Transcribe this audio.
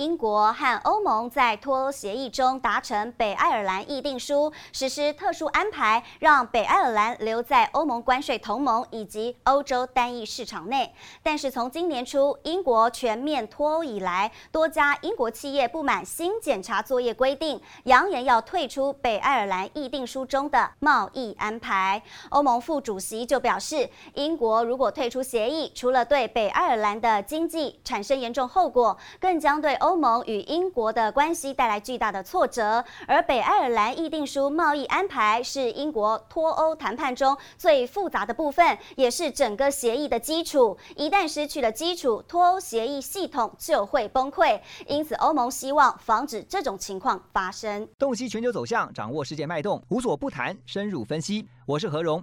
英国和欧盟在脱欧协议中达成北爱尔兰议定书，实施特殊安排，让北爱尔兰留在欧盟关税同盟以及欧洲单一市场内。但是从今年初英国全面脱欧以来，多家英国企业不满新检查作业规定，扬言要退出北爱尔兰议定书中的贸易安排。欧盟副主席就表示，英国如果退出协议，除了对北爱尔兰的经济产生严重后果，更将对欧欧盟与英国的关系带来巨大的挫折，而北爱尔兰议定书贸易安排是英国脱欧谈判中最复杂的部分，也是整个协议的基础。一旦失去了基础，脱欧协议系统就会崩溃。因此，欧盟希望防止这种情况发生。洞悉全球走向，掌握世界脉动，无所不谈，深入分析。我是何荣。